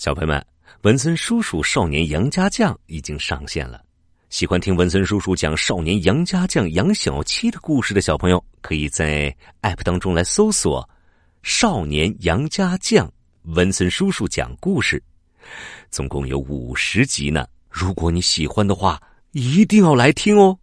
小朋友们文森叔叔少年杨家将已经上线了。喜欢听文森叔叔讲少年杨家将杨小七的故事的小朋友可以在 app 当中来搜索少年杨家将文森叔叔讲故事总共有五十集呢。如果你喜欢的话一定要来听哦。